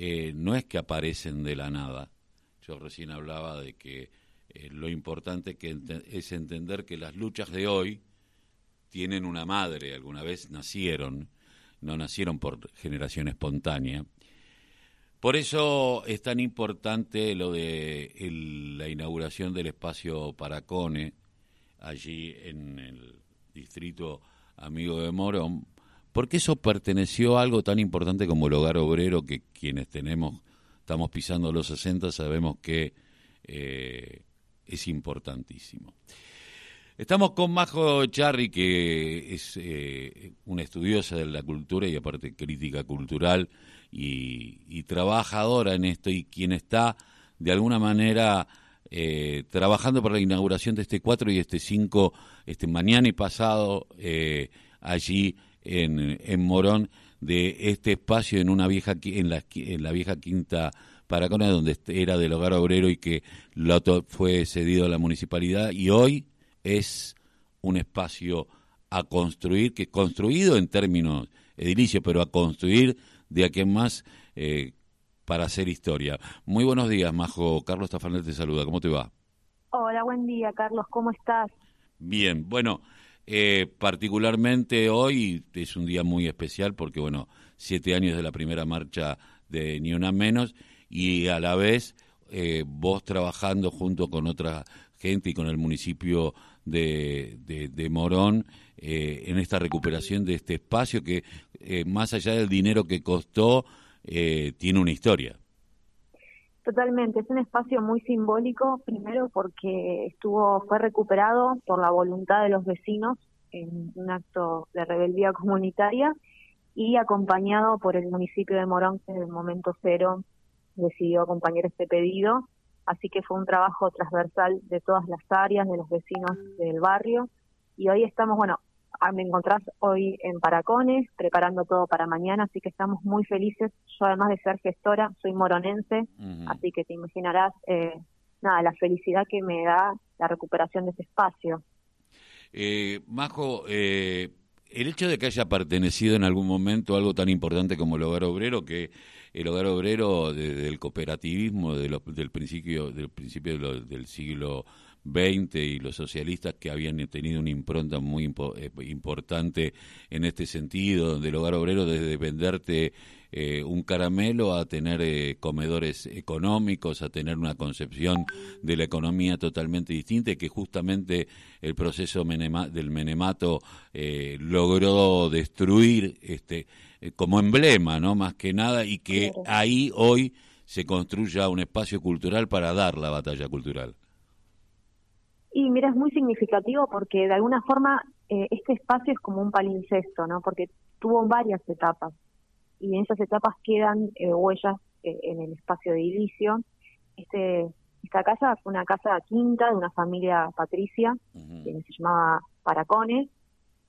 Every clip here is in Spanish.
eh, no es que aparecen de la nada. Yo recién hablaba de que eh, lo importante que es entender que las luchas de hoy tienen una madre, alguna vez nacieron, no nacieron por generación espontánea. Por eso es tan importante lo de la inauguración del espacio Paracone, allí en el distrito amigo de Morón, porque eso perteneció a algo tan importante como el hogar obrero que quienes tenemos, estamos pisando los 60, sabemos que eh, es importantísimo. Estamos con Majo Charri, que es eh, una estudiosa de la cultura y aparte crítica cultural y, trabajadora en esto y quien está de alguna manera eh, trabajando para la inauguración de este 4 y este 5, este mañana y pasado, allí en, en, Morón, de este espacio en una vieja en la, en la vieja quinta Paracona, donde era del hogar obrero y que lo fue cedido a la municipalidad y hoy es un espacio a construir, que construido en términos edilicios, pero a construir de aquí en más eh, para hacer historia. Muy buenos días, Majo. Carlos Tafanel te saluda. ¿Cómo te va? Hola, buen día, Carlos. ¿Cómo estás? Bien, bueno, eh, particularmente hoy es un día muy especial porque, bueno, siete años de la primera marcha de Ni Una Menos y a la vez eh, vos trabajando junto con otra gente y con el municipio de, de, Morón eh, en esta recuperación de este espacio que, eh, más allá del dinero que costó, eh, tiene una historia. Totalmente, es un espacio muy simbólico, primero porque estuvo fue recuperado por la voluntad de los vecinos en un acto de rebeldía comunitaria y acompañado por el municipio de Morón que desde el momento cero decidió acompañar este pedido. Así que fue un trabajo transversal de todas las áreas, de los vecinos del barrio, y hoy estamos, bueno, me encontrás hoy en Paracones, preparando todo para mañana, así que estamos muy felices. Yo además de ser gestora, soy moronense, así que te imaginarás, eh, nada, la felicidad que me da la recuperación de ese espacio. Eh, Majo, eh, el hecho de que haya pertenecido en algún momento a algo tan importante como el hogar obrero, que el hogar obrero del cooperativismo del principio del principio del siglo XX y los socialistas que habían tenido una impronta muy eh, importante en este sentido, donde el hogar obrero desde venderte eh, un caramelo a tener eh, comedores económicos, a tener una concepción de la economía totalmente distinta y que justamente el proceso del menemato logró destruir este como emblema, ¿no? Más que nada y que ahí hoy se construya un espacio cultural para dar la batalla cultural. Y mira, es muy significativo porque de alguna forma este espacio es como un palincesto, ¿no? Porque tuvo varias etapas y en esas etapas quedan eh, huellas eh, en el espacio de edilicio. Este, esta casa fue una casa quinta de una familia patricia, que se llamaba Paracones,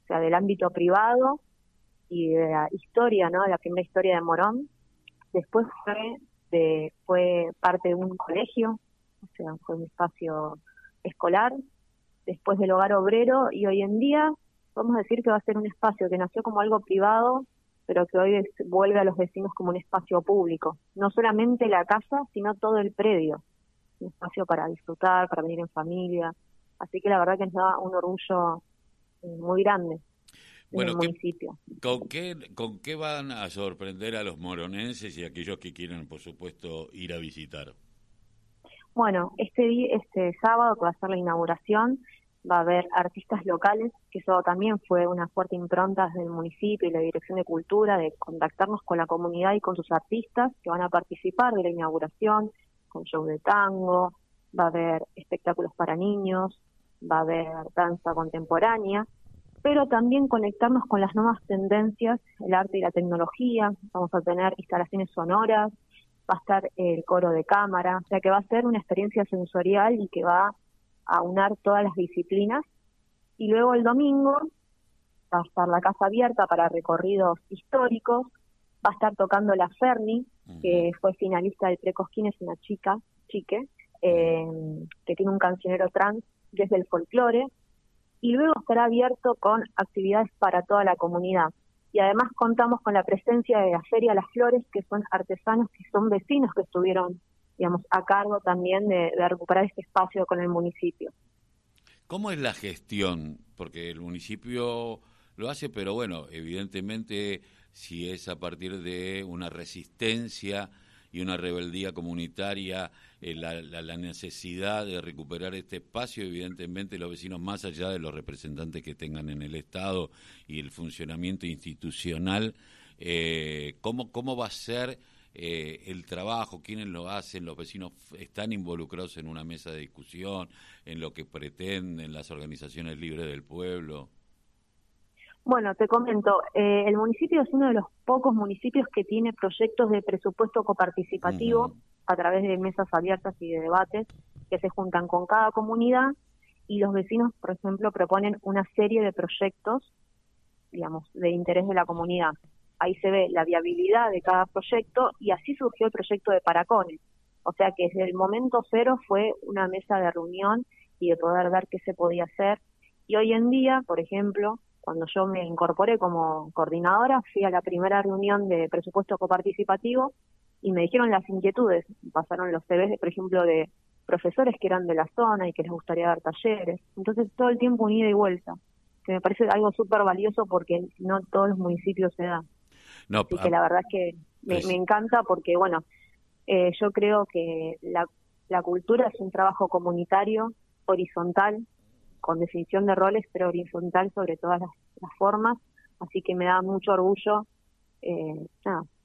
o sea, del ámbito privado y de la historia, ¿no? De la primera historia de Morón. Después fue, de, fue parte de un colegio, o sea, fue un espacio escolar, después del hogar obrero y hoy en día podemos decir que va a ser un espacio que nació como algo privado pero que hoy vuelve a los vecinos como un espacio público. No solamente la casa, sino todo el predio. Un espacio para disfrutar, para venir en familia. Así que la verdad que nos da un orgullo eh, muy grande. Bueno, municipio. ¿con, qué, ¿con qué van a sorprender a los moronenses y a aquellos que quieren, por supuesto, ir a visitar? Bueno, este, este sábado que va a ser la inauguración, va a haber artistas locales, que eso también fue una fuerte impronta del municipio y la Dirección de Cultura, de contactarnos con la comunidad y con sus artistas que van a participar de la inauguración, con show de tango, va a haber espectáculos para niños, va a haber danza contemporánea, pero también conectarnos con las nuevas tendencias, el arte y la tecnología, vamos a tener instalaciones sonoras, va a estar el coro de cámara, o sea que va a ser una experiencia sensorial y que va a unar todas las disciplinas. Y luego el domingo va a estar la casa abierta para recorridos históricos, va a estar tocando la Ferni, que fue finalista del Precosquín, es una chica, chique, eh, que tiene un cancionero trans desde el folclore, y luego estará abierto con actividades para toda la comunidad. Y además contamos con la presencia de la Feria Las Flores, que son artesanos que son vecinos que estuvieron, digamos, a cargo también de, recuperar este espacio con el municipio. ¿Cómo es la gestión? Porque el municipio lo hace, pero bueno, evidentemente si es a partir de una resistencia y una rebeldía comunitaria, eh, la, necesidad de recuperar este espacio, evidentemente los vecinos, más allá de los representantes que tengan en el Estado y el funcionamiento institucional, eh, ¿cómo, ¿cómo va a ser eh, el trabajo? ¿Quiénes lo hacen? ¿Los vecinos están involucrados en una mesa de discusión, en lo que pretenden las organizaciones libres del pueblo? Bueno, te comento, eh, el municipio es uno de los pocos municipios que tiene proyectos de presupuesto coparticipativo a través de mesas abiertas y de debates que se juntan con cada comunidad y los vecinos, por ejemplo, proponen una serie de proyectos, digamos, de interés de la comunidad. Ahí se ve la viabilidad de cada proyecto y así surgió el proyecto de Paracones. O sea que desde el momento cero fue una mesa de reunión y de poder ver qué se podía hacer. Y hoy en día, por ejemplo, cuando yo me incorporé como coordinadora, fui a la primera reunión de presupuesto coparticipativo y me dijeron las inquietudes. Pasaron los CVs, por ejemplo, de profesores que eran de la zona y que les gustaría dar talleres. Entonces, todo el tiempo un ida y vuelta, que me parece algo súper valioso porque no todos los municipios se dan. No, Así que la verdad es que me, me encanta porque, bueno, eh, yo creo que la, la cultura es un trabajo comunitario, horizontal, con definición de roles, pero horizontal sobre todas las, formas. Así que me da mucho orgullo eh,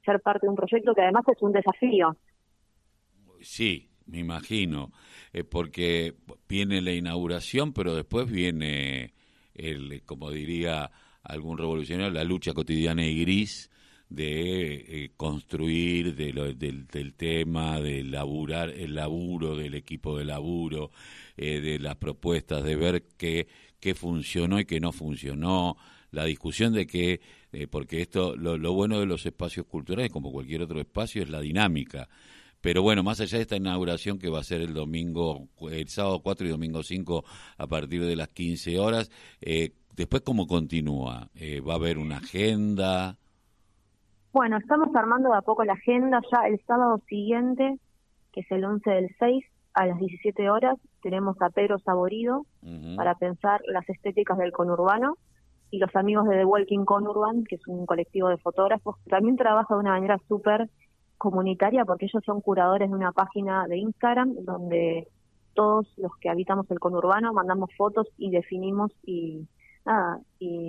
ser parte de un proyecto que además es un desafío. Sí, me imagino, eh, porque viene la inauguración, pero después viene, el, como diría algún revolucionario, la lucha cotidiana y gris de eh, construir de del, del, tema, de laburar, el laburo del equipo de laburo, eh, de las propuestas, de ver qué, qué funcionó y qué no funcionó, la discusión de que, eh, porque esto, lo, lo bueno de los espacios culturales, como cualquier otro espacio, es la dinámica. Pero bueno, más allá de esta inauguración que va a ser el domingo, el sábado 4 y domingo 5 a partir de las 15 horas, eh, después cómo continúa? ¿Va a haber una agenda? Bueno, estamos armando de a poco la agenda. Ya el sábado siguiente, que es el 11 del 6, a las 17 horas, tenemos a Pedro Saborido para pensar las estéticas del conurbano y los amigos de The Walking Conurban, que es un colectivo de fotógrafos, también trabaja de una manera súper comunitaria porque ellos son curadores de una página de Instagram donde todos los que habitamos el conurbano mandamos fotos y definimos y nada, y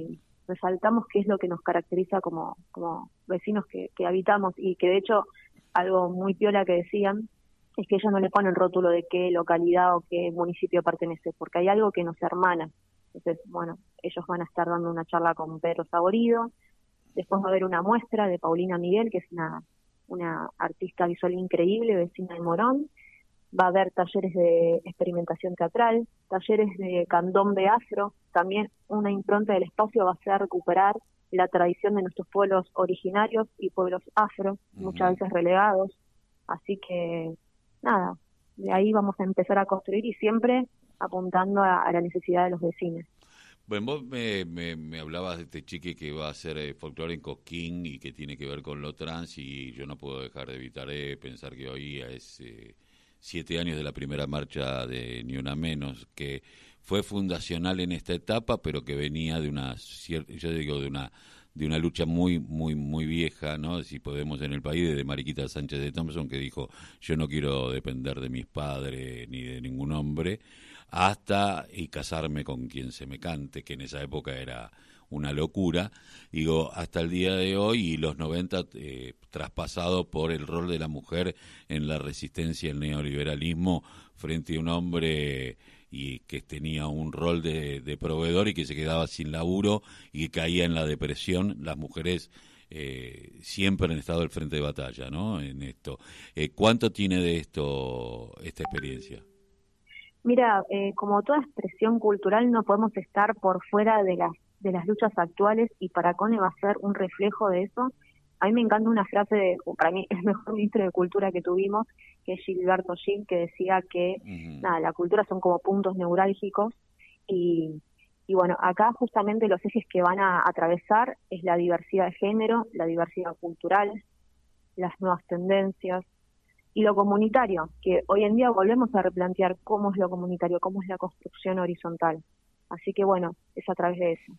resaltamos qué es lo que nos caracteriza como, como vecinos que, que habitamos y que de hecho algo muy piola que decían es que ellos no le ponen rótulo de qué localidad o qué municipio pertenece, porque hay algo que nos hermana. Entonces, bueno, ellos van a estar dando una charla con Pedro Saborido, después va a haber una muestra de Paulina Miguel, que es una, una artista visual increíble, vecina de Morón, va a haber talleres de experimentación teatral, talleres de candombe afro, también una impronta del espacio va a ser recuperar la tradición de nuestros pueblos originarios y pueblos afro, muchas veces relegados, así que nada, de ahí vamos a empezar a construir y siempre apuntando a, la necesidad de los vecinos. Bueno, vos me, me, hablabas de este chique que va a hacer eh, folclore en Cosquín y que tiene que ver con lo trans y yo no puedo dejar de evitar eh, pensar que hoy es eh, siete años de la primera marcha de Ni Una Menos, que fue fundacional en esta etapa, pero que venía de una, yo digo, de una de una lucha muy, muy, muy vieja, ¿no? Si podemos en el país, de Mariquita Sánchez de Thompson, que dijo, yo no quiero depender de mis padres ni de ningún hombre, hasta y casarme con quien se me cante, que en esa época era una locura, digo, hasta el día de hoy y los 90 eh, traspasado por el rol de la mujer en la resistencia al neoliberalismo frente a un hombre y que tenía un rol de, proveedor y que se quedaba sin laburo y que caía en la depresión, las mujeres eh, siempre han estado al frente de batalla, ¿no? En esto. Eh, ¿Cuánto tiene de esto esta experiencia? Mira, eh, como toda expresión cultural no podemos estar por fuera de las de las luchas actuales y Paracone va a ser un reflejo de eso a mí me encanta una frase, de, para mí el mejor ministro de Cultura que tuvimos, que es Gilberto Gil, que decía que nada, la cultura son como puntos neurálgicos y, Y bueno, acá justamente los ejes que van a atravesar es la diversidad de género, la diversidad cultural, las nuevas tendencias y lo comunitario, que hoy en día volvemos a replantear cómo es lo comunitario, cómo es la construcción horizontal. Así que bueno, es a través de eso.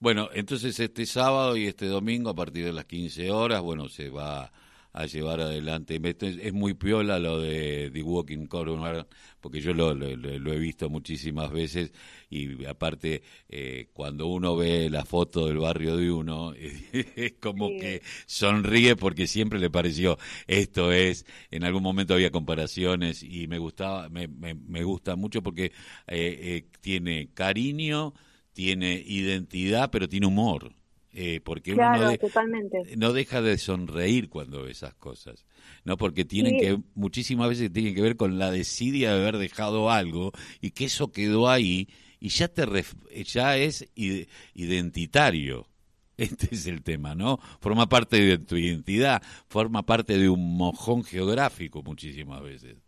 Bueno, entonces este sábado y este domingo a partir de las 15 horas, bueno, se va a llevar adelante. Es muy piola lo de The Walking Corner, porque yo lo, lo, he visto muchísimas veces y aparte eh, cuando uno ve la foto del barrio de uno, es como que sonríe porque siempre le pareció esto es, en algún momento había comparaciones y me gustaba, me, me, gusta mucho porque eh, eh, tiene cariño, tiene identidad, pero tiene humor. Eh, porque uno no, deja de sonreír cuando ve esas cosas, ¿no? Porque tienen que, muchísimas veces tienen que ver con la desidia de haber dejado algo y que eso quedó ahí y ya, te ya es identitario. Este es el tema, ¿no? Forma parte de tu identidad, forma parte de un mojón geográfico muchísimas veces.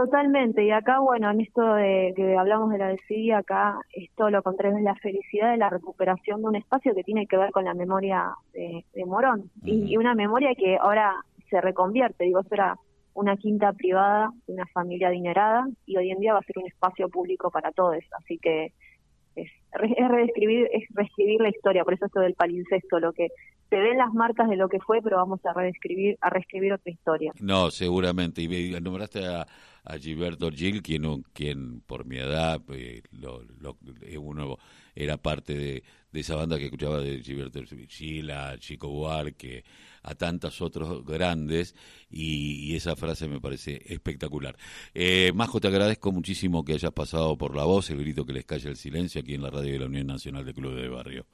Totalmente, y acá, bueno, en esto de que hablamos de la desidia, acá es todo lo contrario, es la felicidad de la recuperación de un espacio que tiene que ver con la memoria de, Morón, y, una memoria que ahora se reconvierte, digo, esto era una quinta privada de una familia adinerada, y hoy en día va a ser un espacio público para todos, así que es, es reescribir, es reescribir la historia, por eso esto del palincesto, lo que se ven las marcas de lo que fue, pero vamos a reescribir, a reescribir otra historia. No, seguramente, y nombraste a a Gilberto Gil, quien, quien por mi edad, eh, lo, eh, uno era parte de, esa banda que escuchaba de Gilberto Gil, a Chico Buarque, a tantos otros grandes, y, esa frase me parece espectacular. Eh, Majo, te agradezco muchísimo que hayas pasado por la voz, el grito que les calla el silencio aquí en la radio de la Unión Nacional de Club de Barrio.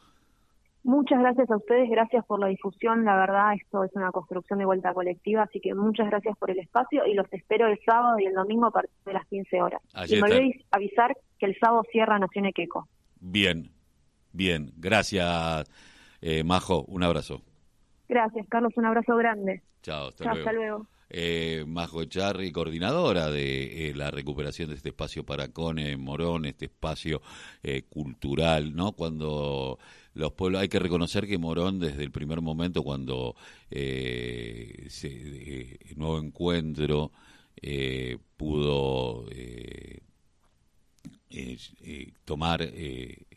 Muchas gracias a ustedes, gracias por la difusión. La verdad, esto es una construcción de vuelta colectiva, así que muchas gracias por el espacio y los espero el sábado y el domingo a partir de las 15 horas. y me olvidé avisar que el sábado cierra Nación Equeco. Bien, bien. Gracias, eh, Majo. Un abrazo. Gracias, Carlos. Un abrazo grande. Chao, hasta luego. Hasta luego. Eh, Majo Echarri, coordinadora de eh, la recuperación de este espacio para Cone Morón, este espacio eh, cultural, ¿no? Cuando los pueblos, hay que reconocer que Morón desde el primer momento cuando eh, se, eh, nuevo encuentro eh, pudo tomar